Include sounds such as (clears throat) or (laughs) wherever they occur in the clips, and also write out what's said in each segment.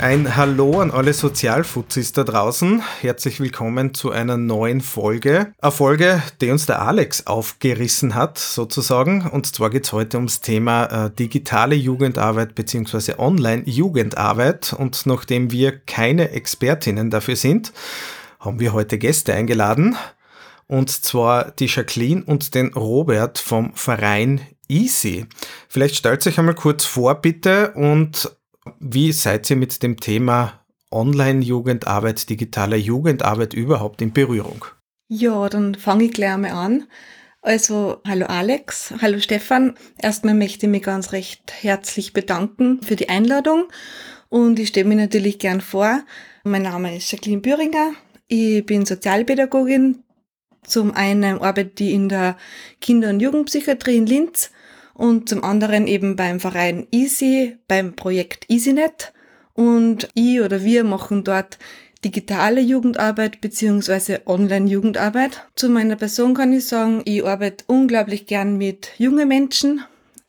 Ein Hallo an alle Sozialfuzis da draußen. Herzlich willkommen zu einer neuen Folge. Eine Folge, die uns der Alex aufgerissen hat, sozusagen. Und zwar geht es heute ums Thema äh, digitale Jugendarbeit bzw. Online-Jugendarbeit. Und nachdem wir keine Expertinnen dafür sind, haben wir heute Gäste eingeladen. Und zwar die Jacqueline und den Robert vom Verein Easy. Vielleicht stellt euch einmal kurz vor, bitte, und wie seid ihr mit dem Thema Online-Jugendarbeit, digitale Jugendarbeit überhaupt in Berührung? Ja, dann fange ich gleich einmal an. Also, hallo Alex, hallo Stefan. Erstmal möchte ich mich ganz recht herzlich bedanken für die Einladung und ich stelle mich natürlich gern vor. Mein Name ist Jacqueline Büringer. Ich bin Sozialpädagogin. Zum einen arbeite ich in der Kinder- und Jugendpsychiatrie in Linz und zum anderen eben beim Verein Easy, beim Projekt EasyNet. Und ich oder wir machen dort digitale Jugendarbeit beziehungsweise Online-Jugendarbeit. Zu meiner Person kann ich sagen, ich arbeite unglaublich gern mit jungen Menschen.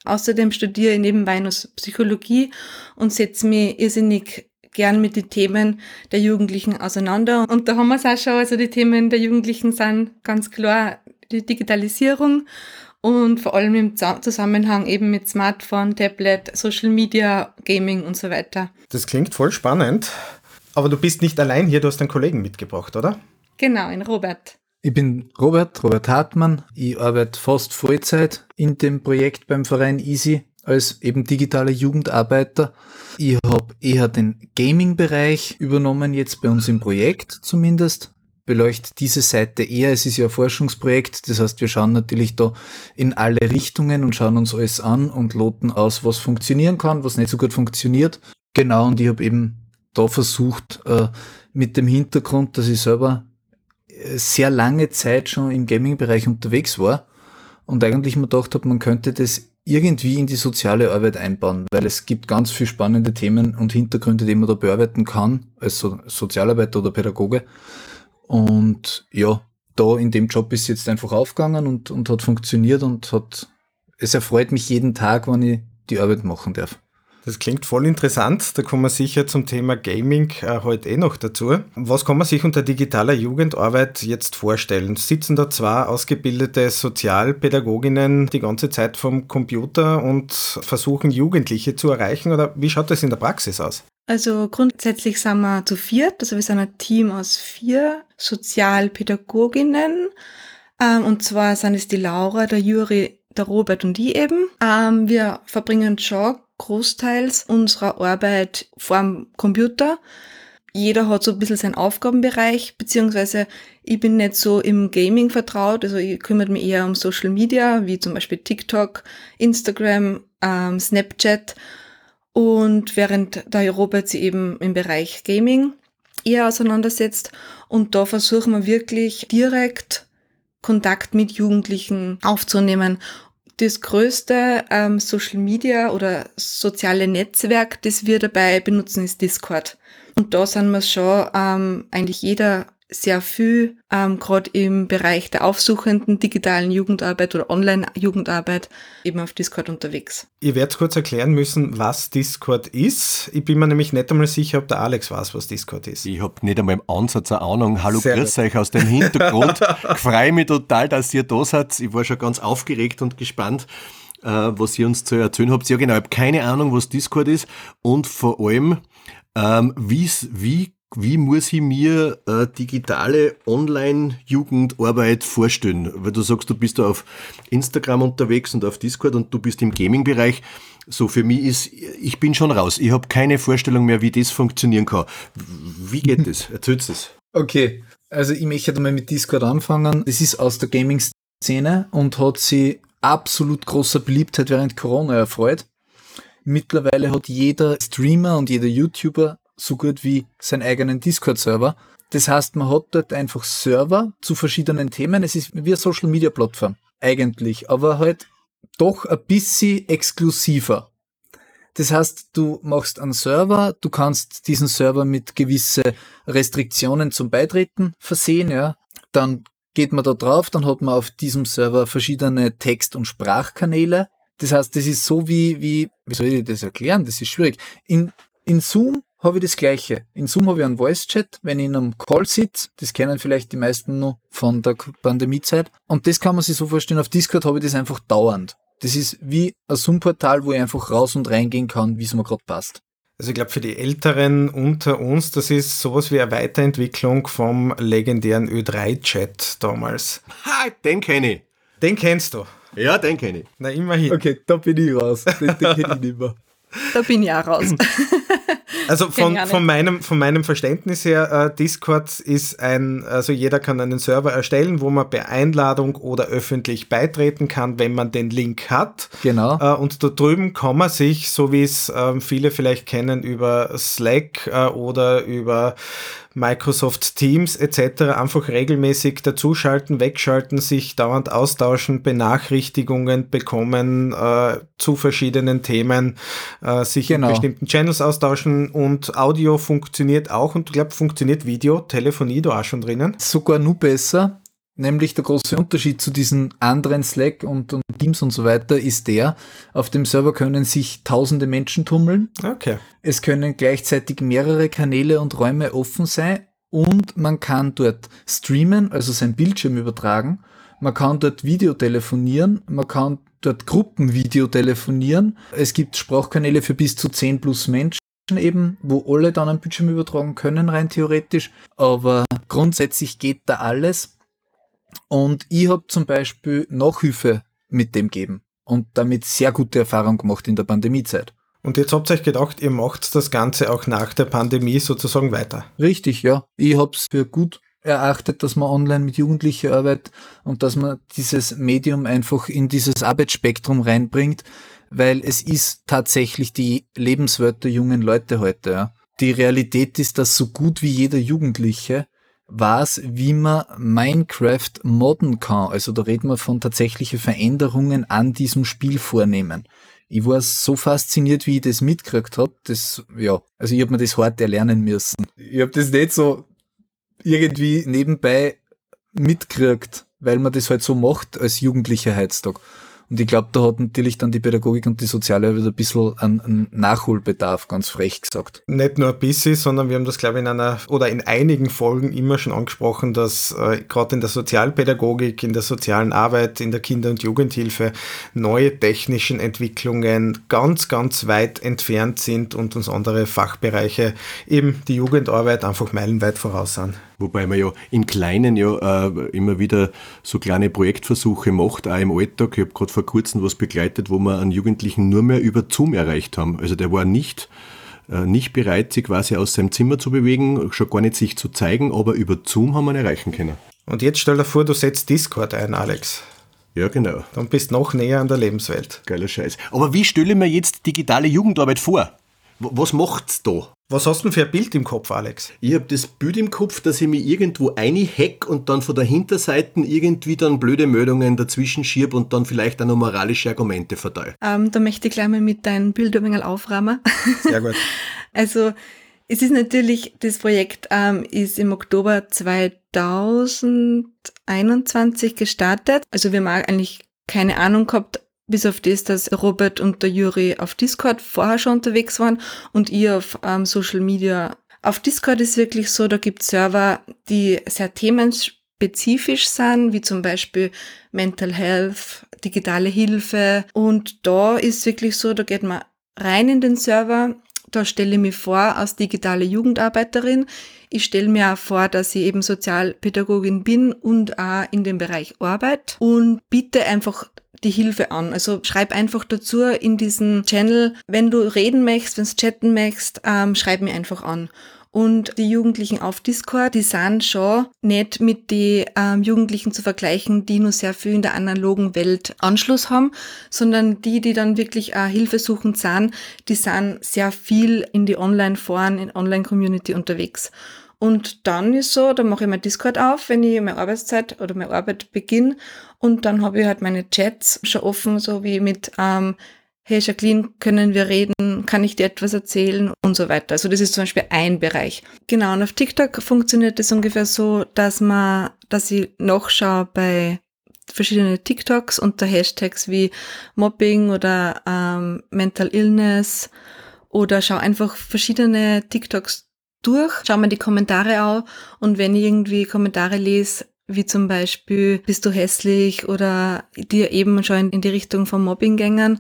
Außerdem studiere ich nebenbei noch Psychologie und setze mich irrsinnig gern mit den Themen der Jugendlichen auseinander. Und da haben wir es auch schon, also die Themen der Jugendlichen sind ganz klar die Digitalisierung und vor allem im Zusammenhang eben mit Smartphone, Tablet, Social Media, Gaming und so weiter. Das klingt voll spannend. Aber du bist nicht allein hier, du hast einen Kollegen mitgebracht, oder? Genau, in Robert. Ich bin Robert, Robert Hartmann. Ich arbeite fast Vollzeit in dem Projekt beim Verein Easy als eben digitaler Jugendarbeiter. Ich habe eher den Gaming-Bereich übernommen, jetzt bei uns im Projekt zumindest beleuchtet diese Seite eher. Es ist ja ein Forschungsprojekt, das heißt, wir schauen natürlich da in alle Richtungen und schauen uns alles an und loten aus, was funktionieren kann, was nicht so gut funktioniert. Genau, und ich habe eben da versucht, äh, mit dem Hintergrund, dass ich selber äh, sehr lange Zeit schon im Gaming-Bereich unterwegs war und eigentlich mir gedacht habe, man könnte das irgendwie in die soziale Arbeit einbauen, weil es gibt ganz viele spannende Themen und Hintergründe, die man da bearbeiten kann, als Sozialarbeiter oder Pädagoge. Und ja, da in dem Job ist jetzt einfach aufgegangen und, und hat funktioniert und hat, es erfreut mich jeden Tag, wenn ich die Arbeit machen darf. Das klingt voll interessant. Da kommen wir sicher zum Thema Gaming äh, heute eh noch dazu. Was kann man sich unter digitaler Jugendarbeit jetzt vorstellen? Sitzen da zwei ausgebildete Sozialpädagoginnen die ganze Zeit vom Computer und versuchen Jugendliche zu erreichen oder wie schaut das in der Praxis aus? Also grundsätzlich sind wir zu viert, also wir sind ein Team aus vier Sozialpädagoginnen. Ähm, und zwar sind es die Laura, der Juri, der Robert und die eben. Ähm, wir verbringen schon großteils unserer Arbeit vor dem Computer. Jeder hat so ein bisschen seinen Aufgabenbereich, beziehungsweise ich bin nicht so im Gaming vertraut, also ich kümmere mich eher um Social Media, wie zum Beispiel TikTok, Instagram, ähm, Snapchat und während der Robert sich eben im Bereich Gaming eher auseinandersetzt und da versuchen wir wirklich direkt Kontakt mit Jugendlichen aufzunehmen. Das größte ähm, Social Media oder soziale Netzwerk, das wir dabei benutzen, ist Discord. Und da sind wir schon ähm, eigentlich jeder sehr viel, ähm, gerade im Bereich der aufsuchenden digitalen Jugendarbeit oder Online-Jugendarbeit, eben auf Discord unterwegs. Ihr werdet kurz erklären müssen, was Discord ist. Ich bin mir nämlich nicht einmal sicher, ob der Alex weiß, was Discord ist. Ich habe nicht einmal im Ansatz eine Ahnung. Hallo, sehr grüß gut. euch aus dem Hintergrund. ich (laughs) freue mich total, dass ihr da seid. Ich war schon ganz aufgeregt und gespannt äh, was ihr uns zu erzählen habt. Ja genau, ich habe keine Ahnung, was Discord ist und vor allem, ähm, wie wie muss ich mir äh, digitale Online-Jugendarbeit vorstellen? Weil du sagst, du bist da auf Instagram unterwegs und auf Discord und du bist im Gaming-Bereich. So für mich ist, ich bin schon raus. Ich habe keine Vorstellung mehr, wie das funktionieren kann. Wie geht das? (laughs) Erzählst es. Okay, also ich möchte mal mit Discord anfangen. Das ist aus der Gaming-Szene und hat sie absolut großer Beliebtheit während Corona erfreut. Mittlerweile hat jeder Streamer und jeder YouTuber so gut wie seinen eigenen Discord-Server. Das heißt, man hat dort einfach Server zu verschiedenen Themen. Es ist wie eine Social-Media-Plattform eigentlich, aber halt doch ein bisschen exklusiver. Das heißt, du machst einen Server, du kannst diesen Server mit gewisse Restriktionen zum Beitreten versehen, ja. Dann geht man da drauf, dann hat man auf diesem Server verschiedene Text- und Sprachkanäle. Das heißt, das ist so wie, wie, wie soll ich das erklären? Das ist schwierig. In, in Zoom habe ich das Gleiche. In Zoom habe ich einen Voice-Chat, wenn ich in einem Call sitze, das kennen vielleicht die meisten noch von der Pandemiezeit. Und das kann man sich so vorstellen, auf Discord habe ich das einfach dauernd. Das ist wie ein Zoom-Portal, wo ich einfach raus und reingehen kann, wie es mir gerade passt. Also ich glaube, für die Älteren unter uns, das ist sowas wie eine Weiterentwicklung vom legendären Ö3-Chat damals. Ha, den kenne ich. Den kennst du. Ja, den kenne ich. Na, immerhin. Okay, da bin ich raus. Den, den kenne ich nicht mehr. Da bin ich auch raus. (clears throat) Also von, von, meinem, von meinem Verständnis her, äh, Discord ist ein, also jeder kann einen Server erstellen, wo man per Einladung oder öffentlich beitreten kann, wenn man den Link hat. Genau. Äh, und da drüben kann man sich, so wie es äh, viele vielleicht kennen, über Slack äh, oder über Microsoft Teams etc. einfach regelmäßig dazuschalten, wegschalten, sich dauernd austauschen, Benachrichtigungen bekommen äh, zu verschiedenen Themen, äh, sich genau. in bestimmten Channels austauschen und Audio funktioniert auch und ich glaube, funktioniert Video, Telefonie da auch schon drinnen. Sogar nur besser. Nämlich der große Unterschied zu diesen anderen Slack und, und, Teams und so weiter ist der, auf dem Server können sich tausende Menschen tummeln. Okay. Es können gleichzeitig mehrere Kanäle und Räume offen sein und man kann dort streamen, also sein Bildschirm übertragen. Man kann dort Video telefonieren, man kann dort Gruppenvideo telefonieren. Es gibt Sprachkanäle für bis zu 10 plus Menschen eben, wo alle dann einen Bildschirm übertragen können, rein theoretisch. Aber grundsätzlich geht da alles. Und ich habe zum Beispiel Nachhilfe mit dem geben und damit sehr gute Erfahrung gemacht in der Pandemiezeit. Und jetzt habt ihr euch gedacht, ihr macht das Ganze auch nach der Pandemie sozusagen weiter. Richtig, ja. Ich habe es für gut erachtet, dass man online mit Jugendlichen arbeitet und dass man dieses Medium einfach in dieses Arbeitsspektrum reinbringt, weil es ist tatsächlich die Lebenswelt der jungen Leute heute. Ja. Die Realität ist, dass so gut wie jeder Jugendliche weiß, wie man Minecraft modden kann. Also da reden wir von tatsächlichen Veränderungen an diesem Spiel vornehmen. Ich war so fasziniert, wie ich das mitgekriegt habe. Das, ja, also ich habe mir das hart erlernen müssen. Ich habe das nicht so irgendwie nebenbei mitgekriegt, weil man das halt so macht als Jugendlicher heutzutage. Und ich glaube, da hat natürlich dann die Pädagogik und die Soziale wieder ein bisschen einen Nachholbedarf, ganz frech gesagt. Nicht nur ein bisschen, sondern wir haben das, glaube ich, in einer oder in einigen Folgen immer schon angesprochen, dass äh, gerade in der Sozialpädagogik, in der sozialen Arbeit, in der Kinder- und Jugendhilfe neue technischen Entwicklungen ganz, ganz weit entfernt sind und uns andere Fachbereiche, eben die Jugendarbeit, einfach meilenweit voraus sind. Wobei man ja im Kleinen ja äh, immer wieder so kleine Projektversuche macht, auch im Alltag. Ich habe gerade vor kurzem was begleitet, wo wir einen Jugendlichen nur mehr über Zoom erreicht haben. Also der war nicht, äh, nicht bereit, sich quasi aus seinem Zimmer zu bewegen, schon gar nicht sich zu zeigen, aber über Zoom haben wir ihn erreichen können. Und jetzt stell dir vor, du setzt Discord ein, Alex. Ja, genau. Dann bist du noch näher an der Lebenswelt. Geiler Scheiß. Aber wie stelle ich mir jetzt digitale Jugendarbeit vor? Was macht's da? Was hast du denn für ein Bild im Kopf, Alex? Ich habe das Bild im Kopf, dass ich mich irgendwo einhack und dann von der Hinterseite irgendwie dann blöde Meldungen dazwischen schieb und dann vielleicht auch noch moralische Argumente verteile. Ähm, da möchte ich gleich mal mit deinem Bild ein wenig aufräumen. Sehr gut. (laughs) also, es ist natürlich, das Projekt ähm, ist im Oktober 2021 gestartet. Also wir haben eigentlich keine Ahnung gehabt, bis auf das, dass Robert und der Juri auf Discord vorher schon unterwegs waren und ihr auf ähm, Social Media. Auf Discord ist wirklich so, da gibt Server, die sehr themenspezifisch sind, wie zum Beispiel Mental Health, digitale Hilfe. Und da ist wirklich so, da geht man rein in den Server, da stelle ich mich vor als digitale Jugendarbeiterin. Ich stelle mir auch vor, dass ich eben Sozialpädagogin bin und auch in dem Bereich Arbeit und bitte einfach die Hilfe an. Also schreib einfach dazu in diesen Channel, wenn du reden möchtest, wenn du chatten möchtest, ähm, schreib mir einfach an. Und die Jugendlichen auf Discord, die sind schon nicht mit den ähm, Jugendlichen zu vergleichen, die nur sehr viel in der analogen Welt Anschluss haben, sondern die, die dann wirklich äh, hilfesuchend sind, die sind sehr viel in die Online-Foren, in Online-Community unterwegs. Und dann ist so, da mache ich mein Discord auf, wenn ich meine Arbeitszeit oder meine Arbeit beginne. Und dann habe ich halt meine Chats schon offen, so wie mit, ähm, hey Jacqueline, können wir reden? Kann ich dir etwas erzählen? Und so weiter. Also das ist zum Beispiel ein Bereich. Genau, und auf TikTok funktioniert das ungefähr so, dass man, dass ich nachschaue bei verschiedene TikToks unter Hashtags wie Mobbing oder ähm, Mental Illness oder schaue einfach verschiedene TikToks durch, schaue mir die Kommentare an und wenn ich irgendwie Kommentare lese, wie zum Beispiel bist du hässlich oder die eben schon in die Richtung vom Mobbing gängen,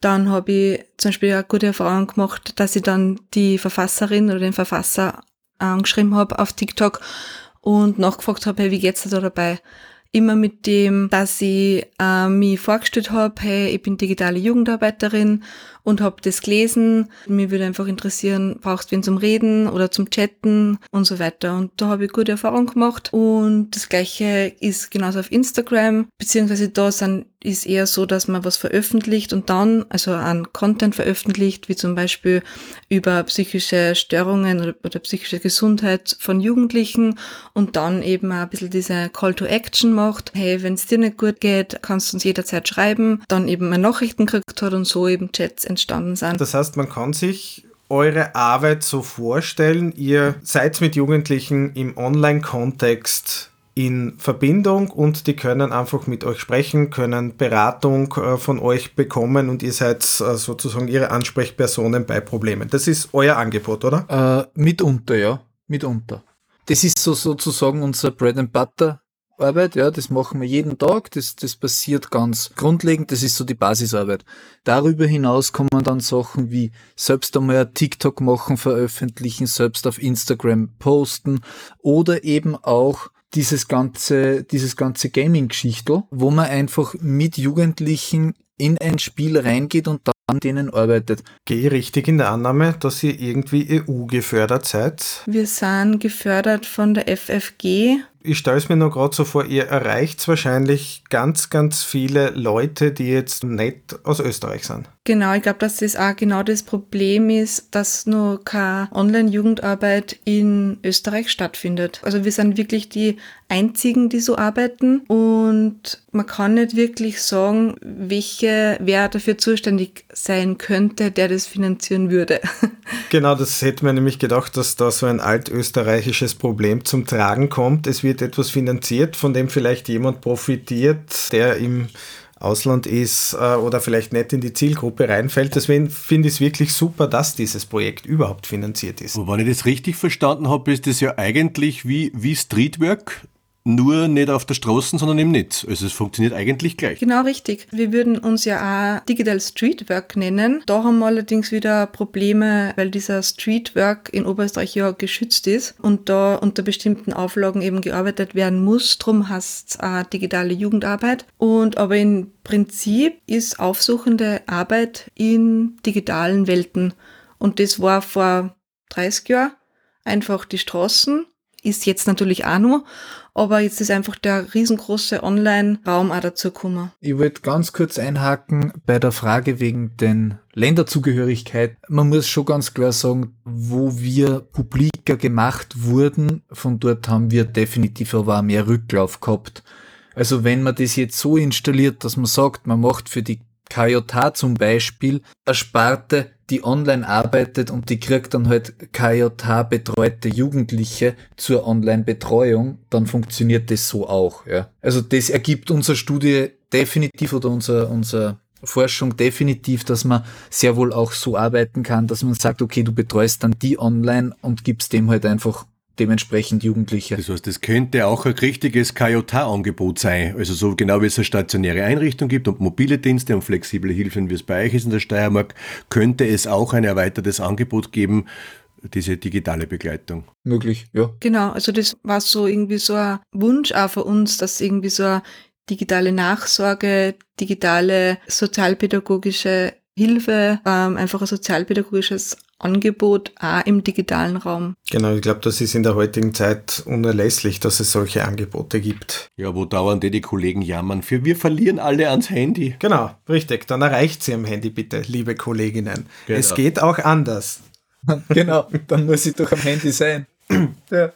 dann habe ich zum Beispiel eine gute Erfahrung gemacht, dass ich dann die Verfasserin oder den Verfasser angeschrieben habe auf TikTok und nachgefragt habe, hey, wie geht's dir da dabei? Immer mit dem, dass ich äh, mich vorgestellt habe, hey, ich bin digitale Jugendarbeiterin und habe das gelesen. Mir würde einfach interessieren, brauchst du wen zum Reden oder zum Chatten und so weiter. Und da habe ich gute Erfahrungen gemacht. Und das gleiche ist genauso auf Instagram, beziehungsweise da sind, ist eher so, dass man was veröffentlicht und dann, also an Content veröffentlicht, wie zum Beispiel über psychische Störungen oder, oder psychische Gesundheit von Jugendlichen und dann eben ein bisschen diese Call to Action macht. Hey, wenn es dir nicht gut geht, kannst du uns jederzeit schreiben. Dann eben mal Nachrichten gekriegt hat und so eben Chats entstanden sind. Das heißt, man kann sich eure Arbeit so vorstellen, ihr seid mit Jugendlichen im Online-Kontext in Verbindung und die können einfach mit euch sprechen, können Beratung äh, von euch bekommen und ihr seid äh, sozusagen ihre Ansprechpersonen bei Problemen. Das ist euer Angebot, oder? Äh, mitunter, ja, mitunter. Das ist so sozusagen unser Bread and Butter Arbeit, ja, das machen wir jeden Tag, das, das passiert ganz grundlegend, das ist so die Basisarbeit. Darüber hinaus kommen dann Sachen wie selbst einmal ein TikTok machen, veröffentlichen, selbst auf Instagram posten oder eben auch dieses ganze, dieses ganze Gaming-Geschichtel, wo man einfach mit Jugendlichen in ein Spiel reingeht und an denen arbeitet. Gehe ich richtig in der Annahme, dass ihr irgendwie EU gefördert seid? Wir sind gefördert von der FFG ich stelle es mir nur gerade so vor, ihr erreicht wahrscheinlich ganz, ganz viele Leute, die jetzt nicht aus Österreich sind. Genau, ich glaube, dass das auch genau das Problem ist, dass nur keine Online-Jugendarbeit in Österreich stattfindet. Also wir sind wirklich die einzigen, die so arbeiten und man kann nicht wirklich sagen, welche, wer dafür zuständig sein könnte, der das finanzieren würde. (laughs) Genau, das hätte man nämlich gedacht, dass da so ein altösterreichisches Problem zum Tragen kommt. Es wird etwas finanziert, von dem vielleicht jemand profitiert, der im Ausland ist äh, oder vielleicht nicht in die Zielgruppe reinfällt. Deswegen finde ich es wirklich super, dass dieses Projekt überhaupt finanziert ist. Und wenn ich das richtig verstanden habe, ist das ja eigentlich wie, wie Streetwork, nur nicht auf der Straße, sondern im Netz. Also es funktioniert eigentlich gleich. Genau richtig. Wir würden uns ja auch Digital Streetwork nennen. Da haben wir allerdings wieder Probleme, weil dieser Streetwork in Oberösterreich ja geschützt ist und da unter bestimmten Auflagen eben gearbeitet werden muss. Drum heißt es digitale Jugendarbeit. Und aber im Prinzip ist aufsuchende Arbeit in digitalen Welten. Und das war vor 30 Jahren einfach die Straßen ist jetzt natürlich auch nur, aber jetzt ist einfach der riesengroße Online-Raum auch dazu gekommen. Ich wollte ganz kurz einhaken bei der Frage wegen den Länderzugehörigkeit. Man muss schon ganz klar sagen, wo wir publiker gemacht wurden, von dort haben wir definitiv aber auch mehr Rücklauf gehabt. Also wenn man das jetzt so installiert, dass man sagt, man macht für die KJH zum Beispiel eine Sparte, die online arbeitet und die kriegt dann halt KJH betreute Jugendliche zur Online-Betreuung, dann funktioniert das so auch. Ja. Also das ergibt unsere Studie definitiv oder unser, unser Forschung definitiv, dass man sehr wohl auch so arbeiten kann, dass man sagt, okay, du betreust dann die online und gibst dem halt einfach dementsprechend Jugendliche. Das heißt, das könnte auch ein richtiges KJH-Angebot sein. Also so genau wie es eine stationäre Einrichtung gibt und mobile Dienste und flexible Hilfen, wie es bei euch ist in der Steiermark, könnte es auch ein erweitertes Angebot geben, diese digitale Begleitung. Möglich, ja. Genau, also das war so irgendwie so ein Wunsch auch für uns, dass irgendwie so eine digitale Nachsorge, digitale sozialpädagogische Hilfe, ähm, einfach ein sozialpädagogisches Angebot auch im digitalen Raum. Genau, ich glaube, das ist in der heutigen Zeit unerlässlich, dass es solche Angebote gibt. Ja, wo dauernd die Kollegen jammern für wir verlieren alle ans Handy. Genau, richtig. Dann erreicht sie am Handy bitte, liebe Kolleginnen. Genau. Es geht auch anders. (laughs) genau, dann muss ich doch am Handy sein. (clears throat) ja.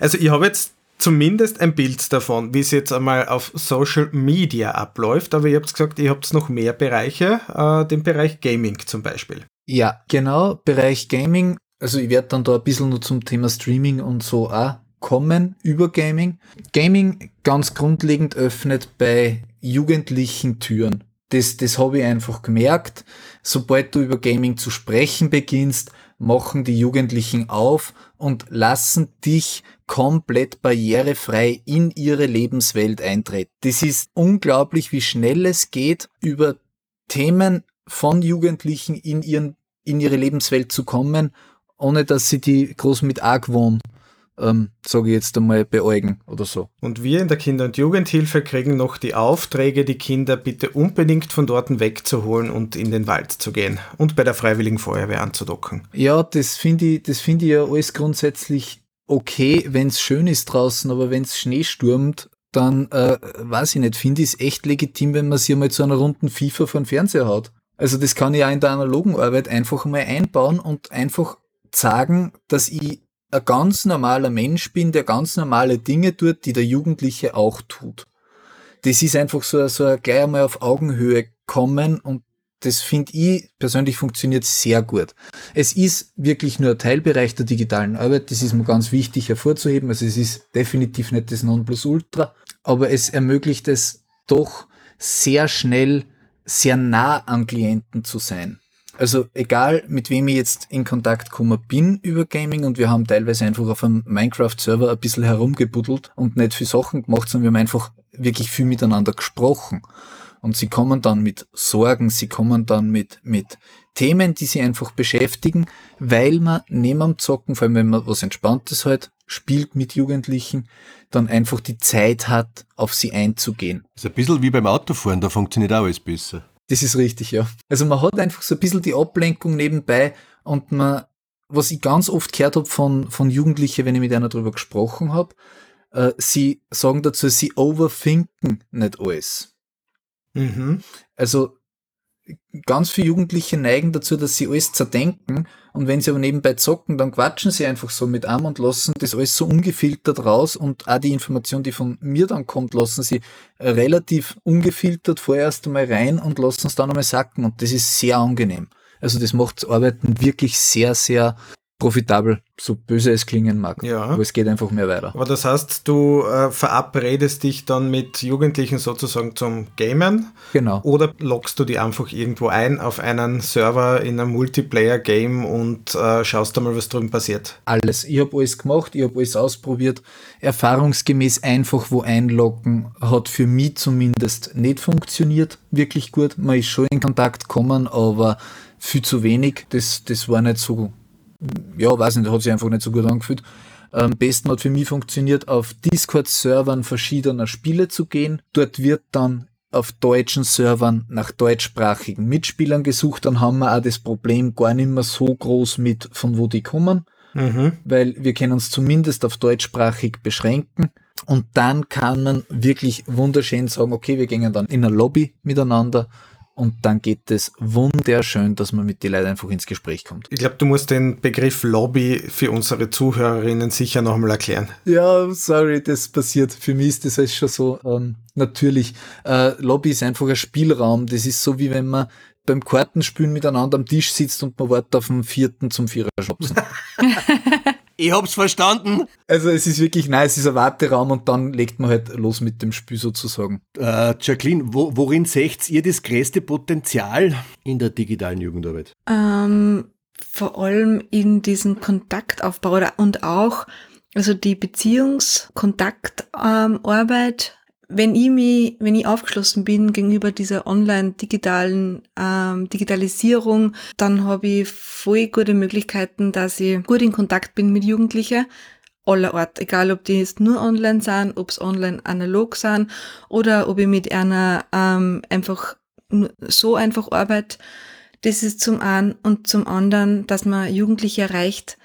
Also ich habe jetzt zumindest ein Bild davon, wie es jetzt einmal auf Social Media abläuft, aber ihr habt gesagt, ihr habt noch mehr Bereiche, äh, den Bereich Gaming zum Beispiel. Ja, genau, Bereich Gaming. Also ich werde dann da ein bisschen nur zum Thema Streaming und so auch kommen über Gaming. Gaming ganz grundlegend öffnet bei Jugendlichen Türen. Das, das habe ich einfach gemerkt. Sobald du über Gaming zu sprechen beginnst, machen die Jugendlichen auf und lassen dich komplett barrierefrei in ihre Lebenswelt eintreten. Das ist unglaublich, wie schnell es geht, über Themen von Jugendlichen in, ihren, in ihre Lebenswelt zu kommen, ohne dass sie die groß mit Argwohn ähm, sage ich jetzt einmal, beäugen oder so. Und wir in der Kinder- und Jugendhilfe kriegen noch die Aufträge, die Kinder bitte unbedingt von dort wegzuholen und in den Wald zu gehen und bei der Freiwilligen Feuerwehr anzudocken. Ja, das finde ich, das finde ich ja alles grundsätzlich okay, wenn es schön ist draußen, aber wenn es Schnee stürmt, dann äh, weiß ich nicht, finde ich es echt legitim, wenn man sich einmal zu einer runden FIFA von Fernseher haut. Also das kann ich auch in der analogen Arbeit einfach mal einbauen und einfach sagen, dass ich ein ganz normaler Mensch bin, der ganz normale Dinge tut, die der Jugendliche auch tut. Das ist einfach so, so gleich einmal auf Augenhöhe kommen und das finde ich persönlich funktioniert sehr gut. Es ist wirklich nur ein Teilbereich der digitalen Arbeit, das ist mir ganz wichtig hervorzuheben. Also es ist definitiv nicht das Nonplusultra, aber es ermöglicht es doch sehr schnell, sehr nah an Klienten zu sein. Also egal, mit wem ich jetzt in Kontakt gekommen bin über Gaming und wir haben teilweise einfach auf einem Minecraft-Server ein bisschen herumgebuddelt und nicht viel Sachen gemacht, sondern wir haben einfach wirklich viel miteinander gesprochen. Und sie kommen dann mit Sorgen, sie kommen dann mit, mit Themen, die sie einfach beschäftigen, weil man neben am Zocken, vor allem wenn man was Entspanntes halt spielt mit Jugendlichen, dann einfach die Zeit hat, auf sie einzugehen. Das ist ein bisschen wie beim Autofahren, da funktioniert auch alles besser. Das ist richtig, ja. Also man hat einfach so ein bisschen die Ablenkung nebenbei und man, was ich ganz oft gehört habe von, von Jugendlichen, wenn ich mit einer drüber gesprochen habe, äh, sie sagen dazu, sie overthinken nicht alles. Mhm. Also ganz viele Jugendliche neigen dazu, dass sie alles zerdenken. Und wenn sie aber nebenbei zocken, dann quatschen sie einfach so mit einem und lassen das alles so ungefiltert raus. Und auch die Information, die von mir dann kommt, lassen sie relativ ungefiltert vorerst einmal rein und lassen es dann einmal sacken. Und das ist sehr angenehm. Also das macht Arbeiten wirklich sehr, sehr profitabel, so böse es klingen mag. Ja. Aber es geht einfach mehr weiter. Aber das heißt, du äh, verabredest dich dann mit Jugendlichen sozusagen zum Gamen? Genau. Oder loggst du die einfach irgendwo ein auf einen Server in einem Multiplayer-Game und äh, schaust da mal, was drüben passiert? Alles. Ich habe alles gemacht, ich habe alles ausprobiert. Erfahrungsgemäß einfach wo einloggen hat für mich zumindest nicht funktioniert. Wirklich gut. Man ist schon in Kontakt gekommen, aber viel zu wenig. Das, das war nicht so ja, weiß nicht, hat sich einfach nicht so gut angefühlt. Am besten hat für mich funktioniert, auf Discord-Servern verschiedener Spiele zu gehen. Dort wird dann auf deutschen Servern nach deutschsprachigen Mitspielern gesucht, dann haben wir auch das Problem gar nicht mehr so groß mit, von wo die kommen, mhm. weil wir können uns zumindest auf deutschsprachig beschränken. Und dann kann man wirklich wunderschön sagen, okay, wir gehen dann in eine Lobby miteinander und dann geht es wunderschön, dass man mit den Leuten einfach ins Gespräch kommt. Ich glaube, du musst den Begriff Lobby für unsere Zuhörerinnen sicher nochmal erklären. Ja, sorry, das passiert. Für mich ist das schon so ähm, natürlich. Äh, Lobby ist einfach ein Spielraum. Das ist so wie wenn man beim Kartenspielen miteinander am Tisch sitzt und man wartet auf den vierten zum Vierer schopsen. (laughs) Ich hab's verstanden. Also es ist wirklich nein, es ist ein Warteraum und dann legt man halt los mit dem Spiel sozusagen. Äh, Jacqueline, wo, worin seht ihr das größte Potenzial in der digitalen Jugendarbeit? Ähm, vor allem in diesem Kontaktaufbau und auch also die Beziehungskontaktarbeit ähm, wenn ich mich, wenn ich aufgeschlossen bin gegenüber dieser online-digitalen ähm, Digitalisierung, dann habe ich voll gute Möglichkeiten, dass ich gut in Kontakt bin mit Jugendlichen aller Art, egal ob die jetzt nur online sind, ob es online analog sind oder ob ich mit einer ähm, einfach so einfach arbeite. Das ist zum einen und zum anderen, dass man Jugendliche erreicht,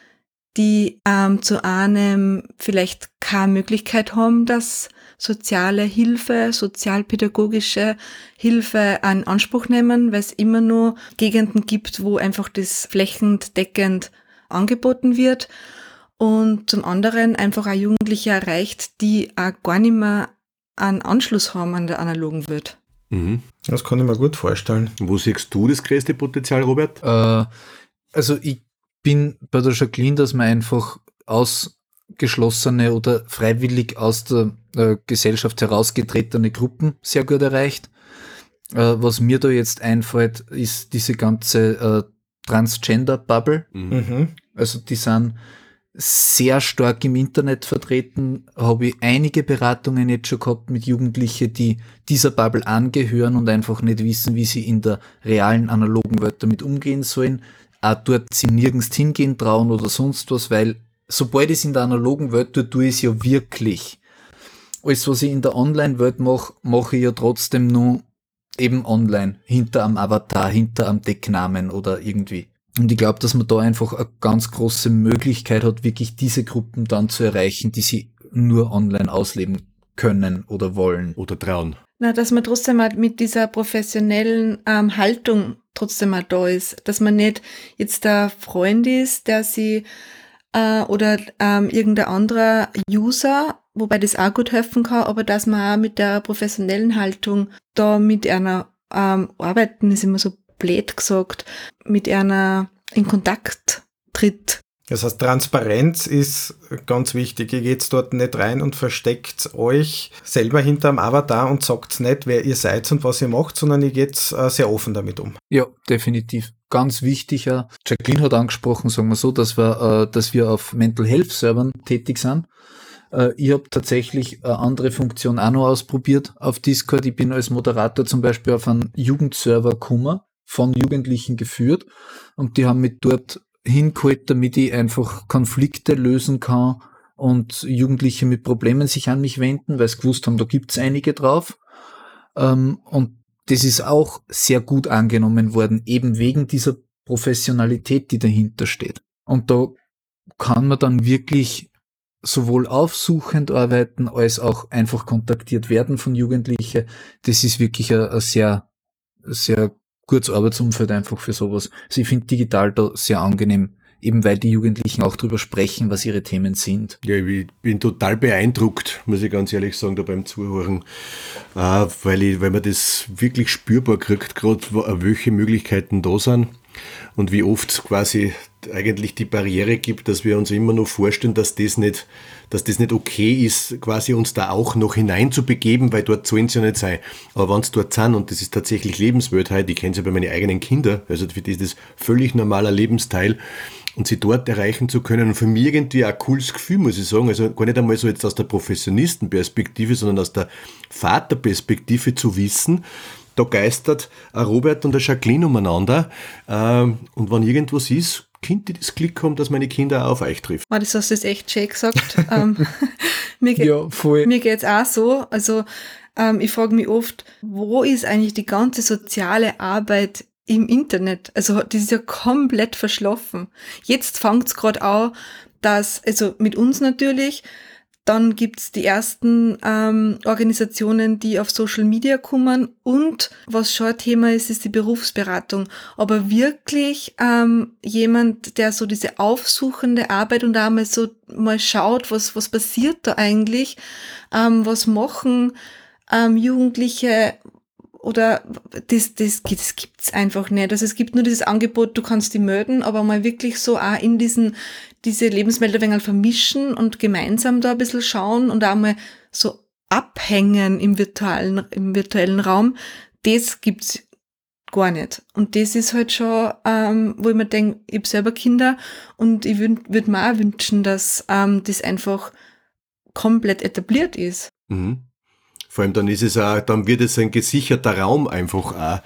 die ähm, zu einem vielleicht keine Möglichkeit haben, dass soziale Hilfe, sozialpädagogische Hilfe in Anspruch nehmen, weil es immer nur Gegenden gibt, wo einfach das flächendeckend angeboten wird. Und zum anderen einfach auch Jugendliche erreicht, die auch gar nicht mehr einen Anschluss haben an der analogen Welt. Mhm. Das kann ich mir gut vorstellen. Wo siehst du das größte Potenzial, Robert? Äh, also ich bin bei der Jacqueline, dass man einfach aus geschlossene oder freiwillig aus der äh, Gesellschaft herausgetretene Gruppen sehr gut erreicht. Äh, was mir da jetzt einfällt, ist diese ganze äh, Transgender-Bubble. Mhm. Also die sind sehr stark im Internet vertreten, habe ich einige Beratungen jetzt schon gehabt mit Jugendlichen, die dieser Bubble angehören und einfach nicht wissen, wie sie in der realen analogen Welt damit umgehen sollen. Auch dort sie nirgends hingehen trauen oder sonst was, weil sobald ich es in der analogen Welt tue, tue ich es ja wirklich. Alles, was ich in der Online-Welt mache, mache ich ja trotzdem nur eben online, hinter am Avatar, hinter am Decknamen oder irgendwie. Und ich glaube, dass man da einfach eine ganz große Möglichkeit hat, wirklich diese Gruppen dann zu erreichen, die sie nur online ausleben können oder wollen. Oder trauen. Na, dass man trotzdem mal mit dieser professionellen ähm, Haltung trotzdem mal da ist. Dass man nicht jetzt der Freund ist, der sie äh, oder ähm, irgendein anderer User, wobei das auch gut helfen kann, aber dass man auch mit der professionellen Haltung da mit einer ähm, arbeiten, ist immer so blöd gesagt, mit einer in Kontakt tritt. Das heißt, Transparenz ist ganz wichtig. Ihr geht dort nicht rein und versteckt euch selber hinterm Avatar und sagt nicht, wer ihr seid und was ihr macht, sondern ihr geht äh, sehr offen damit um. Ja, definitiv. Ganz wichtiger. Jacqueline hat angesprochen, sagen wir so, dass wir, äh, dass wir auf Mental Health Servern tätig sind. Äh, ich habe tatsächlich eine andere Funktion auch noch ausprobiert auf Discord. Ich bin als Moderator zum Beispiel auf einen Jugendserver Kummer von Jugendlichen geführt und die haben mich dort hingeholt, damit ich einfach Konflikte lösen kann und Jugendliche mit Problemen sich an mich wenden, weil sie gewusst haben, da gibt's einige drauf. Ähm, und das ist auch sehr gut angenommen worden, eben wegen dieser Professionalität, die dahinter steht. Und da kann man dann wirklich sowohl aufsuchend arbeiten als auch einfach kontaktiert werden von Jugendlichen. Das ist wirklich ein, sehr, sehr gutes Arbeitsumfeld einfach für sowas. Also ich finde digital da sehr angenehm, eben weil die Jugendlichen auch drüber sprechen, was ihre Themen sind. Ja, ich bin total beeindruckt, muss ich ganz ehrlich sagen, da beim Zuhören, äh, weil, ich, weil man das wirklich spürbar kriegt, gerade welche Möglichkeiten da sind und wie oft quasi eigentlich die Barriere gibt, dass wir uns immer noch vorstellen, dass das nicht, dass das nicht okay ist, quasi uns da auch noch hineinzubegeben, weil dort sollen sie ja nicht sein. Aber wenn es dort sind, und das ist tatsächlich Lebenswelt ich kenne es ja bei meinen eigenen Kindern, also für die ist das völlig normaler Lebensteil, und sie dort erreichen zu können. Und für mich irgendwie ein cooles Gefühl, muss ich sagen. Also gar nicht einmal so jetzt aus der Professionistenperspektive, sondern aus der Vaterperspektive zu wissen, da geistert ein Robert und ein Jacqueline umeinander. Ähm, und wenn irgendwas ist, könnte das Glück haben, dass meine Kinder auch auf euch treffen. Oh, das hast du jetzt echt schön gesagt. (laughs) ähm, (laughs) mir geht, ja, voll. Mir geht's auch so. Also ähm, ich frage mich oft, wo ist eigentlich die ganze soziale Arbeit im Internet? Also das ist ja komplett verschlafen. Jetzt fängt's gerade an, dass, also mit uns natürlich, dann gibt's die ersten ähm, Organisationen, die auf Social Media kommen. Und was schon ein Thema ist, ist die Berufsberatung. Aber wirklich ähm, jemand, der so diese aufsuchende Arbeit und einmal so mal schaut, was, was passiert da eigentlich, ähm, was machen ähm, Jugendliche, oder das, das, das gibt's einfach nicht. Also es gibt nur dieses Angebot, du kannst die melden, aber mal wirklich so auch in diesen, diese Lebensmelder vermischen und gemeinsam da ein bisschen schauen und auch mal so abhängen im virtuellen, im virtuellen Raum, das gibt's gar nicht. Und das ist halt schon, ähm, wo ich mir denke, ich habe selber Kinder und ich würde würd mir auch wünschen, dass ähm, das einfach komplett etabliert ist. Mhm. Vor allem dann ist es auch, dann wird es ein gesicherter Raum einfach auch,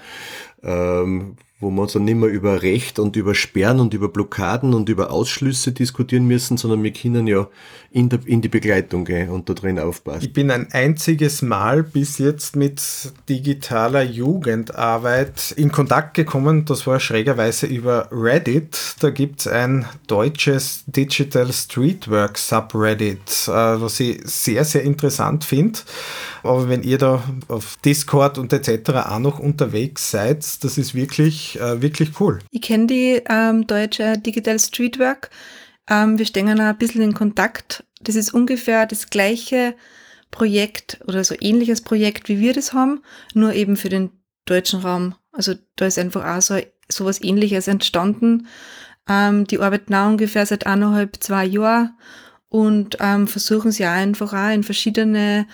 ähm, wo wir uns dann nicht mehr über Recht und über Sperren und über Blockaden und über Ausschlüsse diskutieren müssen, sondern wir können ja in, der, in die Begleitung gehen und da drin aufpassen. Ich bin ein einziges Mal bis jetzt mit digitaler Jugendarbeit in Kontakt gekommen. Das war schrägerweise über Reddit. Da gibt es ein deutsches Digital Streetwork Subreddit, äh, was ich sehr, sehr interessant finde. Aber wenn ihr da auf Discord und etc. auch noch unterwegs seid, das ist wirklich, äh, wirklich cool. Ich kenne die ähm, deutsche Digital Streetwork. Ähm, wir stehen ein bisschen in Kontakt. Das ist ungefähr das gleiche Projekt oder so ähnliches Projekt, wie wir das haben, nur eben für den deutschen Raum. Also da ist einfach auch so, so was ähnliches entstanden. Ähm, die arbeiten auch ungefähr seit eineinhalb, zwei Jahren und ähm, versuchen sie auch einfach auch in verschiedene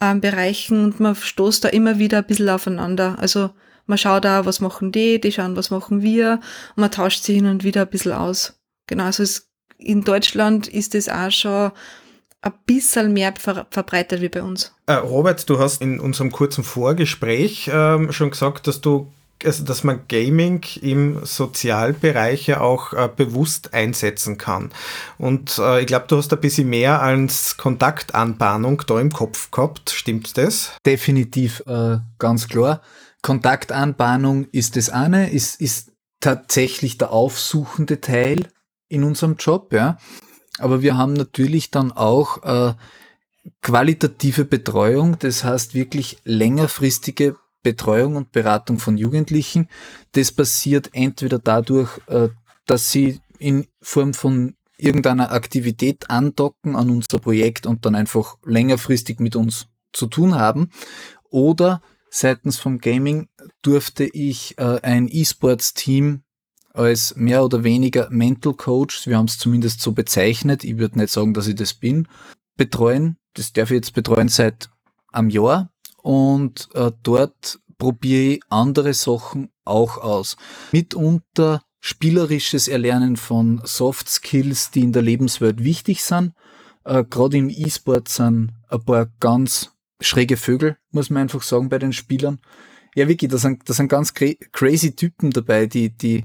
ähm, Bereichen und man stoßt da immer wieder ein bisschen aufeinander. Also man schaut da, was machen die, die schauen, was machen wir und man tauscht sich hin und wieder ein bisschen aus. Genau, also es, in Deutschland ist es auch schon ein bisschen mehr ver verbreitet wie bei uns. Äh, Robert, du hast in unserem kurzen Vorgespräch ähm, schon gesagt, dass du also dass man Gaming im Sozialbereich ja auch äh, bewusst einsetzen kann. Und äh, ich glaube, du hast ein bisschen mehr als Kontaktanbahnung da im Kopf gehabt. Stimmt das? Definitiv, äh, ganz klar. Kontaktanbahnung ist das eine, ist, ist tatsächlich der aufsuchende Teil in unserem Job, ja. Aber wir haben natürlich dann auch äh, qualitative Betreuung, das heißt wirklich längerfristige Betreuung und Beratung von Jugendlichen. Das passiert entweder dadurch, äh, dass sie in Form von irgendeiner Aktivität andocken an unser Projekt und dann einfach längerfristig mit uns zu tun haben. Oder seitens vom Gaming durfte ich äh, ein E-Sports-Team als mehr oder weniger Mental Coach, wir haben es zumindest so bezeichnet, ich würde nicht sagen, dass ich das bin, betreuen. Das darf ich jetzt betreuen seit einem Jahr und äh, dort probiere ich andere Sachen auch aus. Mitunter spielerisches Erlernen von Soft Skills, die in der Lebenswelt wichtig sind. Äh, Gerade im E-Sport sind ein paar ganz schräge Vögel, muss man einfach sagen, bei den Spielern. Ja, wirklich, da sind, da sind ganz cra crazy Typen dabei, die, die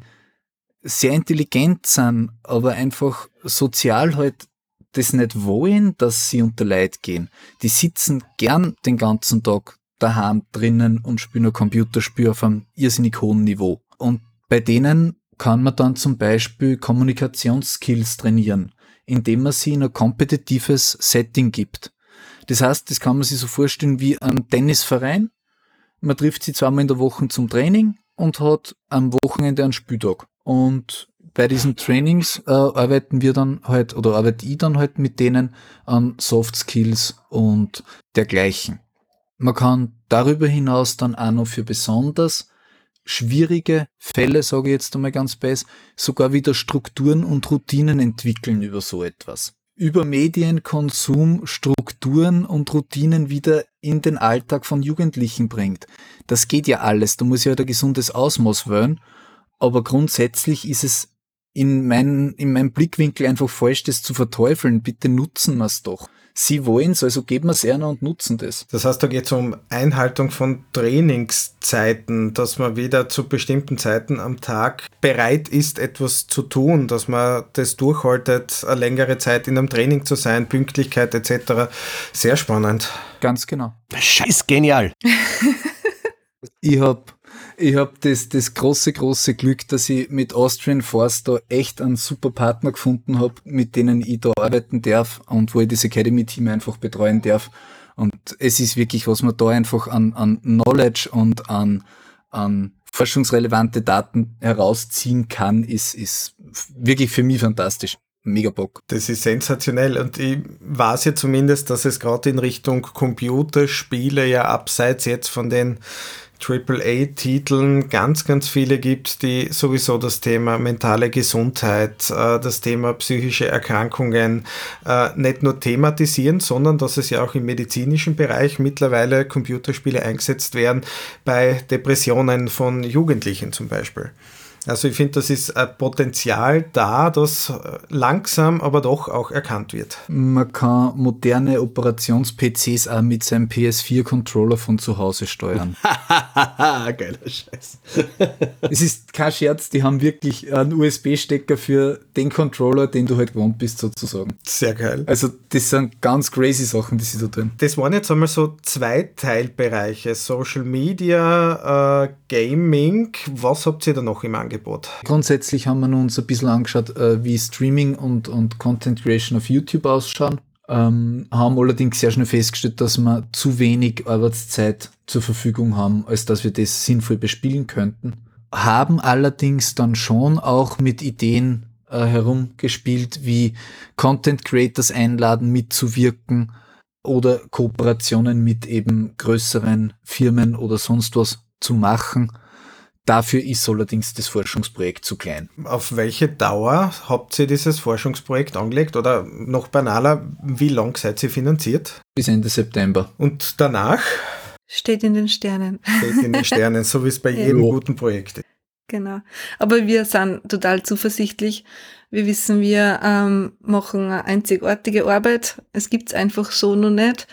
sehr intelligent sind, aber einfach sozial halt das nicht wollen, dass sie unter Leid gehen. Die sitzen gern den ganzen Tag daheim drinnen und spielen ein Computerspiel auf einem irrsinnig hohen Niveau. Und bei denen kann man dann zum Beispiel Kommunikationsskills trainieren, indem man sie in ein kompetitives Setting gibt. Das heißt, das kann man sich so vorstellen wie ein Tennisverein. Man trifft sie zweimal in der Woche zum Training und hat am Wochenende einen Spieltag. Und bei diesen Trainings äh, arbeiten wir dann halt oder arbeite ich dann halt mit denen an Soft Skills und dergleichen. Man kann darüber hinaus dann auch noch für besonders schwierige Fälle, sage ich jetzt einmal ganz best, sogar wieder Strukturen und Routinen entwickeln über so etwas. Über Medienkonsum Strukturen und Routinen wieder in den Alltag von Jugendlichen bringt. Das geht ja alles. Da muss ja halt ein gesundes Ausmaß wählen. Aber grundsätzlich ist es in, mein, in meinem Blickwinkel einfach falsch, das zu verteufeln. Bitte nutzen wir es doch. Sie wollen es, also geben wir es einer und nutzen das. Das heißt, da geht es um Einhaltung von Trainingszeiten, dass man wieder zu bestimmten Zeiten am Tag bereit ist, etwas zu tun, dass man das durchhaltet, eine längere Zeit in einem Training zu sein, Pünktlichkeit etc. Sehr spannend. Ganz genau. Scheiß genial. (laughs) ich habe ich habe das, das große, große Glück, dass ich mit Austrian Force da echt einen super Partner gefunden habe, mit denen ich da arbeiten darf und wo ich das Academy-Team einfach betreuen darf. Und es ist wirklich, was man da einfach an, an Knowledge und an, an forschungsrelevante Daten herausziehen kann, ist, ist wirklich für mich fantastisch. Mega Bock. Das ist sensationell und ich weiß ja zumindest, dass es gerade in Richtung Computerspiele ja abseits jetzt von den AAA-Titeln ganz, ganz viele gibt, die sowieso das Thema mentale Gesundheit, äh, das Thema psychische Erkrankungen äh, nicht nur thematisieren, sondern dass es ja auch im medizinischen Bereich mittlerweile Computerspiele eingesetzt werden, bei Depressionen von Jugendlichen zum Beispiel. Also ich finde, das ist ein Potenzial da, das langsam, aber doch auch erkannt wird. Man kann moderne Operations-PCs auch mit seinem PS4-Controller von zu Hause steuern. (laughs) Geiler Scheiß. (laughs) es ist kein Scherz, die haben wirklich einen USB-Stecker für den Controller, den du halt gewohnt bist, sozusagen. Sehr geil. Also das sind ganz crazy Sachen, die sie da tun. Das waren jetzt einmal so zwei Teilbereiche, Social Media, äh, Gaming. Was habt ihr da noch im Angebot? Angebot? Grundsätzlich haben wir uns ein bisschen angeschaut, äh, wie Streaming und, und Content Creation auf YouTube ausschauen. Ähm, haben allerdings sehr schnell festgestellt, dass wir zu wenig Arbeitszeit zur Verfügung haben, als dass wir das sinnvoll bespielen könnten. Haben allerdings dann schon auch mit Ideen äh, herumgespielt, wie Content Creators einladen, mitzuwirken oder Kooperationen mit eben größeren Firmen oder sonst was zu machen Dafür ist allerdings das Forschungsprojekt zu klein. Auf welche Dauer habt ihr dieses Forschungsprojekt angelegt oder noch banaler, wie lang seid ihr finanziert? Bis Ende September. Und danach? Steht in den Sternen. Steht in den Sternen, so wie es bei (laughs) jedem ja. guten Projekt ist. Genau. Aber wir sind total zuversichtlich. Wir wissen, wir ähm, machen eine einzigartige Arbeit. Es gibt es einfach so noch nicht.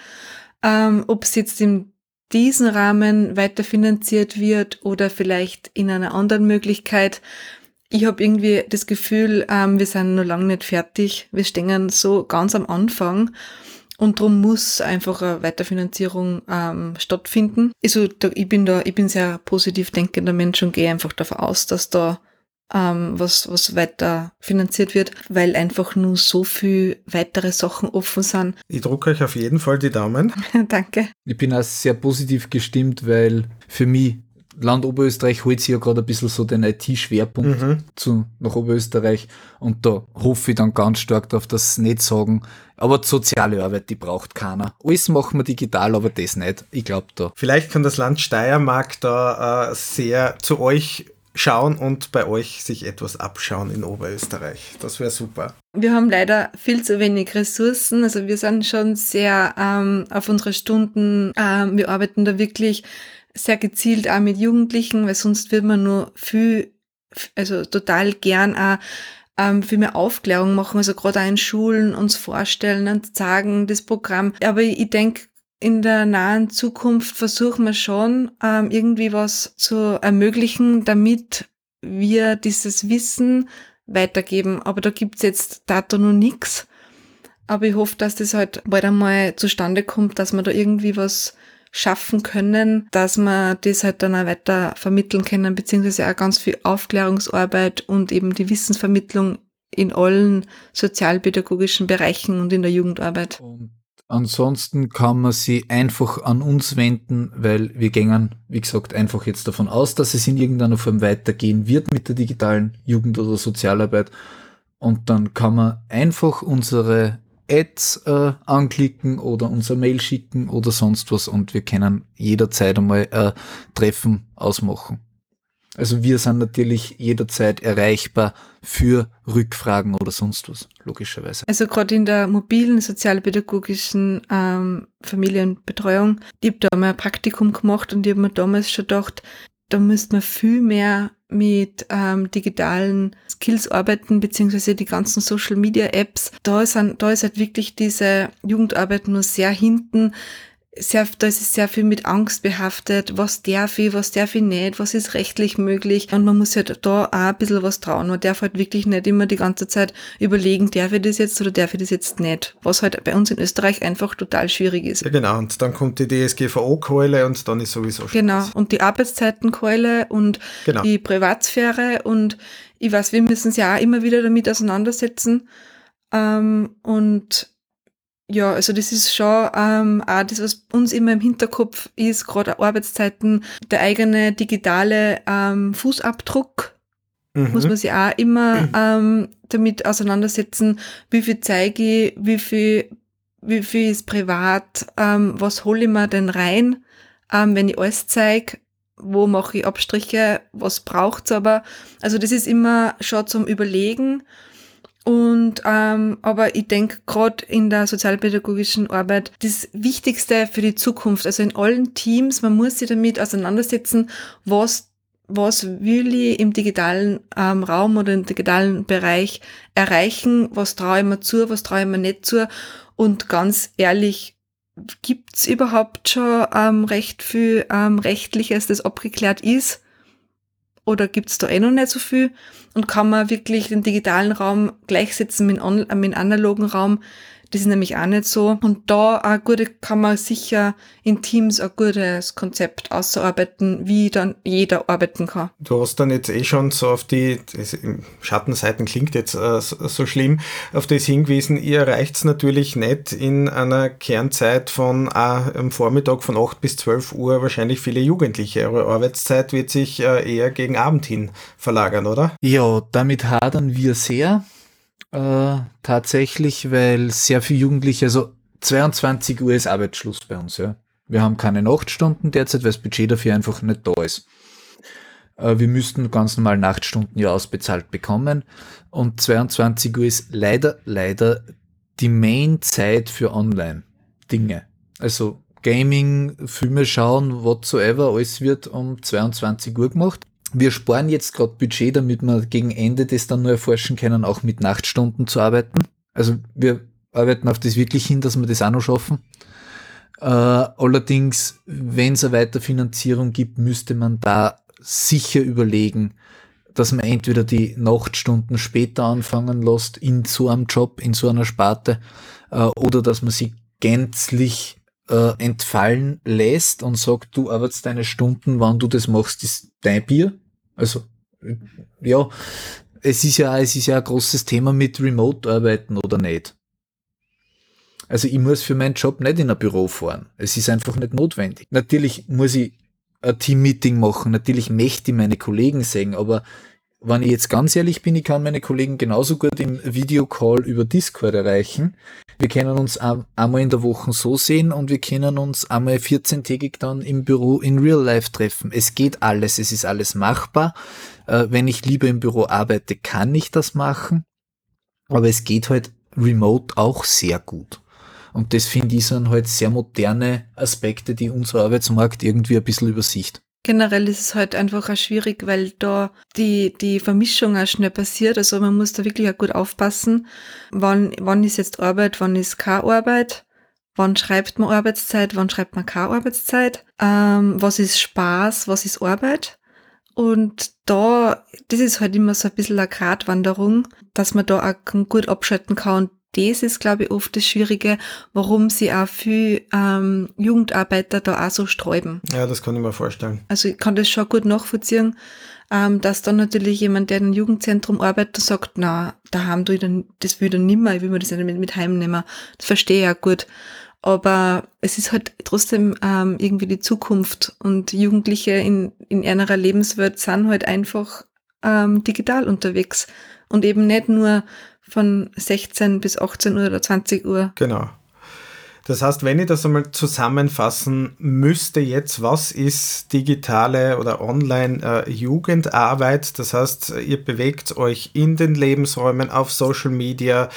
Ähm, Ob es jetzt in diesem Rahmen weiterfinanziert wird oder vielleicht in einer anderen Möglichkeit. Ich habe irgendwie das Gefühl, ähm, wir sind noch lange nicht fertig. Wir stehen so ganz am Anfang. Und darum muss einfach eine Weiterfinanzierung ähm, stattfinden. Also da, ich bin da, ich bin sehr positiv denkender Mensch und gehe einfach davon aus, dass da ähm, was, was weiter finanziert wird, weil einfach nur so viel weitere Sachen offen sind. Ich drücke euch auf jeden Fall die Daumen. (laughs) Danke. Ich bin auch sehr positiv gestimmt, weil für mich Land Oberösterreich holt sich ja gerade ein bisschen so den IT-Schwerpunkt mhm. zu, nach Oberösterreich und da hoffe ich dann ganz stark darauf, dass sie nicht sagen, aber die soziale Arbeit, die braucht keiner. Alles machen wir digital, aber das nicht. Ich glaube da. Vielleicht kann das Land Steiermark da äh, sehr zu euch schauen und bei euch sich etwas abschauen in Oberösterreich. Das wäre super. Wir haben leider viel zu wenig Ressourcen. Also wir sind schon sehr ähm, auf unsere Stunden. Ähm, wir arbeiten da wirklich sehr gezielt auch mit Jugendlichen, weil sonst wird man nur viel, also total gern auch ähm, viel mehr Aufklärung machen, also gerade auch in Schulen uns vorstellen und sagen, das Programm. Aber ich denke, in der nahen Zukunft versuchen wir schon, ähm, irgendwie was zu ermöglichen, damit wir dieses Wissen weitergeben. Aber da gibt's jetzt dato noch nix. Aber ich hoffe, dass das halt bald einmal zustande kommt, dass wir da irgendwie was schaffen können, dass wir das halt dann auch weiter vermitteln können, beziehungsweise auch ganz viel Aufklärungsarbeit und eben die Wissensvermittlung in allen sozialpädagogischen Bereichen und in der Jugendarbeit. Und Ansonsten kann man sie einfach an uns wenden, weil wir gängen, wie gesagt, einfach jetzt davon aus, dass es in irgendeiner Form weitergehen wird mit der digitalen Jugend- oder Sozialarbeit. Und dann kann man einfach unsere Ads äh, anklicken oder unser Mail schicken oder sonst was und wir können jederzeit einmal äh, Treffen ausmachen. Also wir sind natürlich jederzeit erreichbar für Rückfragen oder sonst was, logischerweise. Also gerade in der mobilen sozialpädagogischen ähm, Familienbetreuung, ich habe da mal ein Praktikum gemacht und ich habe mir damals schon gedacht, da müsste man viel mehr mit ähm, digitalen Skills arbeiten, beziehungsweise die ganzen Social Media Apps. Da ist, da ist halt wirklich diese Jugendarbeit nur sehr hinten sehr, da ist es sehr viel mit Angst behaftet. Was darf ich, was darf ich nicht, was ist rechtlich möglich? Und man muss halt da auch ein bisschen was trauen. Man darf halt wirklich nicht immer die ganze Zeit überlegen, darf ich das jetzt oder darf ich das jetzt nicht? Was halt bei uns in Österreich einfach total schwierig ist. Ja, genau. Und dann kommt die DSGVO-Keule und dann ist sowieso schon. Genau. Und die Arbeitszeitenkeule und genau. die Privatsphäre und ich weiß, wir müssen uns ja auch immer wieder damit auseinandersetzen. Ähm, und ja, also das ist schon ähm, auch das, was uns immer im Hinterkopf ist, gerade Arbeitszeiten, der eigene digitale ähm, Fußabdruck mhm. muss man sich auch immer (clears throat) ähm, damit auseinandersetzen, wie viel zeige ich, wie viel, wie viel ist privat, ähm, was hole ich mir denn rein, ähm, wenn ich alles zeige, wo mache ich Abstriche, was braucht's aber. Also das ist immer schon zum Überlegen und ähm, aber ich denke gerade in der sozialpädagogischen Arbeit das Wichtigste für die Zukunft, also in allen Teams, man muss sich damit auseinandersetzen, was was will ich im digitalen ähm, Raum oder im digitalen Bereich erreichen, was traue ich mir zu, was traue ich mir nicht zu. Und ganz ehrlich, gibt's überhaupt schon ähm, recht viel ähm, Rechtliches, das abgeklärt ist? Oder gibt's da eh noch nicht so viel? Und kann man wirklich den digitalen Raum gleichsetzen mit, mit dem analogen Raum? Das ist nämlich auch nicht so. Und da auch gute, kann man sicher in Teams ein gutes Konzept ausarbeiten, wie dann jeder arbeiten kann. Du hast dann jetzt eh schon so auf die, Schattenseiten klingt jetzt äh, so schlimm, auf das hingewiesen, ihr erreicht es natürlich nicht in einer Kernzeit von äh, am Vormittag von 8 bis 12 Uhr wahrscheinlich viele Jugendliche. Eure Arbeitszeit wird sich äh, eher gegen Abend hin verlagern, oder? Ja, damit hadern wir sehr äh, tatsächlich, weil sehr viele Jugendliche, also 22 Uhr ist Arbeitsschluss bei uns, ja. Wir haben keine Nachtstunden derzeit, weil das Budget dafür einfach nicht da ist. Äh, wir müssten ganz normal Nachtstunden ja ausbezahlt bekommen. Und 22 Uhr ist leider, leider die Main-Zeit für Online-Dinge. Also Gaming, Filme schauen, whatsoever, alles wird um 22 Uhr gemacht. Wir sparen jetzt gerade Budget, damit wir gegen Ende das dann nur erforschen können, auch mit Nachtstunden zu arbeiten. Also wir arbeiten auf das wirklich hin, dass wir das auch noch schaffen. Äh, allerdings, wenn es eine Weiterfinanzierung gibt, müsste man da sicher überlegen, dass man entweder die Nachtstunden später anfangen lässt in so einem Job, in so einer Sparte, äh, oder dass man sie gänzlich äh, entfallen lässt und sagt, du arbeitest deine Stunden, wann du das machst, ist dein Bier. Also, ja, es ist ja, es ist ja ein großes Thema mit Remote-Arbeiten oder nicht. Also ich muss für meinen Job nicht in ein Büro fahren. Es ist einfach nicht notwendig. Natürlich muss ich ein Team-Meeting machen, natürlich möchte ich meine Kollegen sehen, aber wenn ich jetzt ganz ehrlich bin, ich kann meine Kollegen genauso gut im Videocall über Discord erreichen. Wir können uns einmal in der Woche so sehen und wir können uns einmal 14-tägig dann im Büro in Real Life treffen. Es geht alles, es ist alles machbar. Äh, wenn ich lieber im Büro arbeite, kann ich das machen. Aber es geht halt remote auch sehr gut. Und das finde ich sind halt sehr moderne Aspekte, die unser Arbeitsmarkt irgendwie ein bisschen übersicht. Generell ist es halt einfach auch schwierig, weil da die, die Vermischung auch schnell passiert. Also man muss da wirklich auch gut aufpassen, wann, wann ist jetzt Arbeit, wann ist keine Arbeit, wann schreibt man Arbeitszeit, wann schreibt man keine Arbeitszeit, ähm, was ist Spaß, was ist Arbeit. Und da, das ist halt immer so ein bisschen eine Gratwanderung, dass man da auch gut abschalten kann und das ist, glaube ich, oft das Schwierige, warum sie auch viel ähm, Jugendarbeiter da auch so sträuben. Ja, das kann ich mir vorstellen. Also ich kann das schon gut nachvollziehen, ähm, dass dann natürlich jemand, der in einem Jugendzentrum arbeitet, sagt, na, da haben du dann, das will ich dann nimmer, ich will mir das nicht mit, mit heimnehmen. Das verstehe ich ja gut. Aber es ist halt trotzdem ähm, irgendwie die Zukunft und Jugendliche in, in ihrer Lebenswelt sind halt einfach ähm, digital unterwegs und eben nicht nur von 16 bis 18 Uhr oder 20 Uhr. Genau. Das heißt, wenn ich das einmal zusammenfassen müsste jetzt, was ist digitale oder Online-Jugendarbeit? Äh, das heißt, ihr bewegt euch in den Lebensräumen auf Social Media,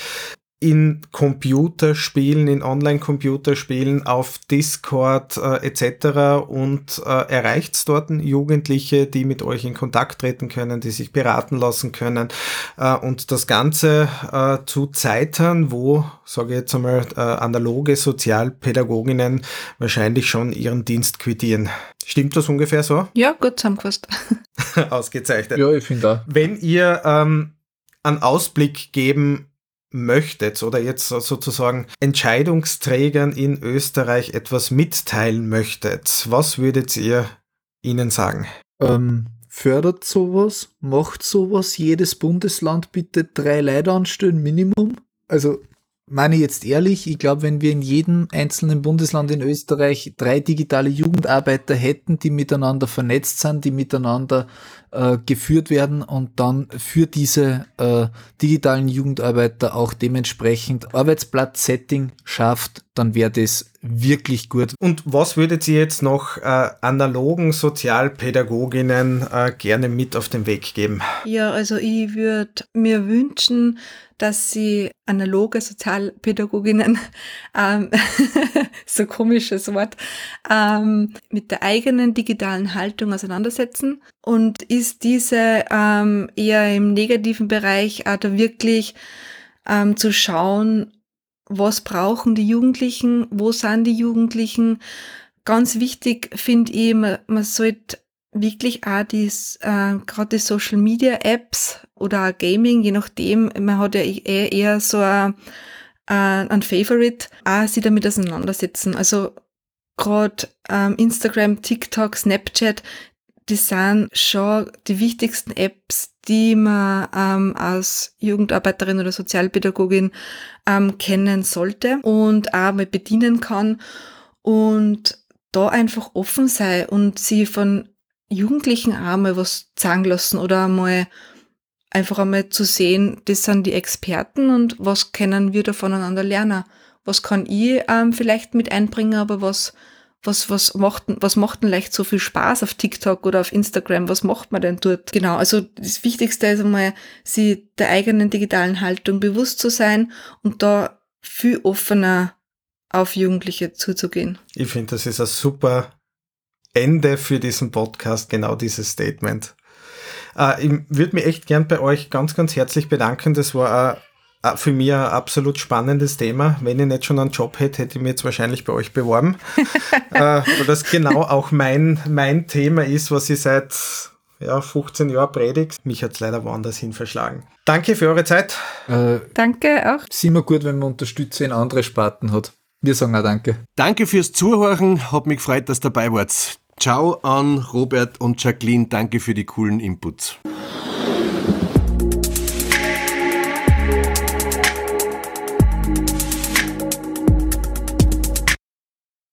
in Computerspielen, in Online-Computerspielen, auf Discord äh, etc. und äh, erreicht dort Jugendliche, die mit euch in Kontakt treten können, die sich beraten lassen können äh, und das Ganze äh, zu Zeiten, wo, sage ich jetzt einmal, äh, analoge Sozialpädagoginnen wahrscheinlich schon ihren Dienst quittieren. Stimmt das ungefähr so? Ja, gut zusammengefasst. (laughs) Ausgezeichnet. Ja, ich finde auch. Wenn ihr ähm, einen Ausblick geben möchtet oder jetzt sozusagen Entscheidungsträgern in Österreich etwas mitteilen möchtet, was würdet ihr ihnen sagen? Ähm, fördert sowas, macht sowas, jedes Bundesland bitte drei Leute anstellen, Minimum. Also meine jetzt ehrlich, ich glaube, wenn wir in jedem einzelnen Bundesland in Österreich drei digitale Jugendarbeiter hätten, die miteinander vernetzt sind, die miteinander äh, geführt werden und dann für diese äh, digitalen Jugendarbeiter auch dementsprechend Arbeitsplatz-Setting schafft, dann wäre das wirklich gut. Und was würdet ihr jetzt noch äh, analogen Sozialpädagoginnen äh, gerne mit auf den Weg geben? Ja, also ich würde mir wünschen, dass sie analoge Sozialpädagoginnen, (laughs) ähm, (laughs) so komisches Wort, ähm, mit der eigenen digitalen Haltung auseinandersetzen und ist diese ähm, eher im negativen Bereich auch da wirklich ähm, zu schauen, was brauchen die Jugendlichen, wo sind die Jugendlichen. Ganz wichtig finde ich, man, man sollte wirklich auch die, äh, gerade die Social Media Apps oder Gaming, je nachdem, man hat ja eh eher so ein, äh, ein Favorite, auch sich damit auseinandersetzen. Also gerade ähm, Instagram, TikTok, Snapchat, die sind schon die wichtigsten Apps, die man ähm, als Jugendarbeiterin oder Sozialpädagogin ähm, kennen sollte und auch mal bedienen kann und da einfach offen sei und sie von Jugendlichen auch mal was sagen lassen oder einmal einfach einmal zu sehen, das sind die Experten und was können wir da voneinander lernen. Was kann ich ähm, vielleicht mit einbringen, aber was was, was macht, was macht denn leicht so viel Spaß auf TikTok oder auf Instagram? Was macht man denn dort? Genau. Also das Wichtigste ist einmal, sie der eigenen digitalen Haltung bewusst zu sein und da viel offener auf Jugendliche zuzugehen. Ich finde, das ist ein super Ende für diesen Podcast, genau dieses Statement. Äh, ich würde mich echt gern bei euch ganz, ganz herzlich bedanken. Das war ein für mich ein absolut spannendes Thema. Wenn ich nicht schon einen Job hätte, hätte ich mich jetzt wahrscheinlich bei euch beworben. (laughs) äh, weil das genau auch mein, mein Thema ist, was ich seit ja, 15 Jahren predige. Mich hat es leider woanders hin verschlagen. Danke für eure Zeit. Äh, danke auch. Ist immer gut, wenn man Unterstützer in andere Sparten hat. Wir sagen auch danke. Danke fürs Zuhören. Hat mich gefreut, dass ihr dabei wart. Ciao an Robert und Jacqueline. Danke für die coolen Inputs.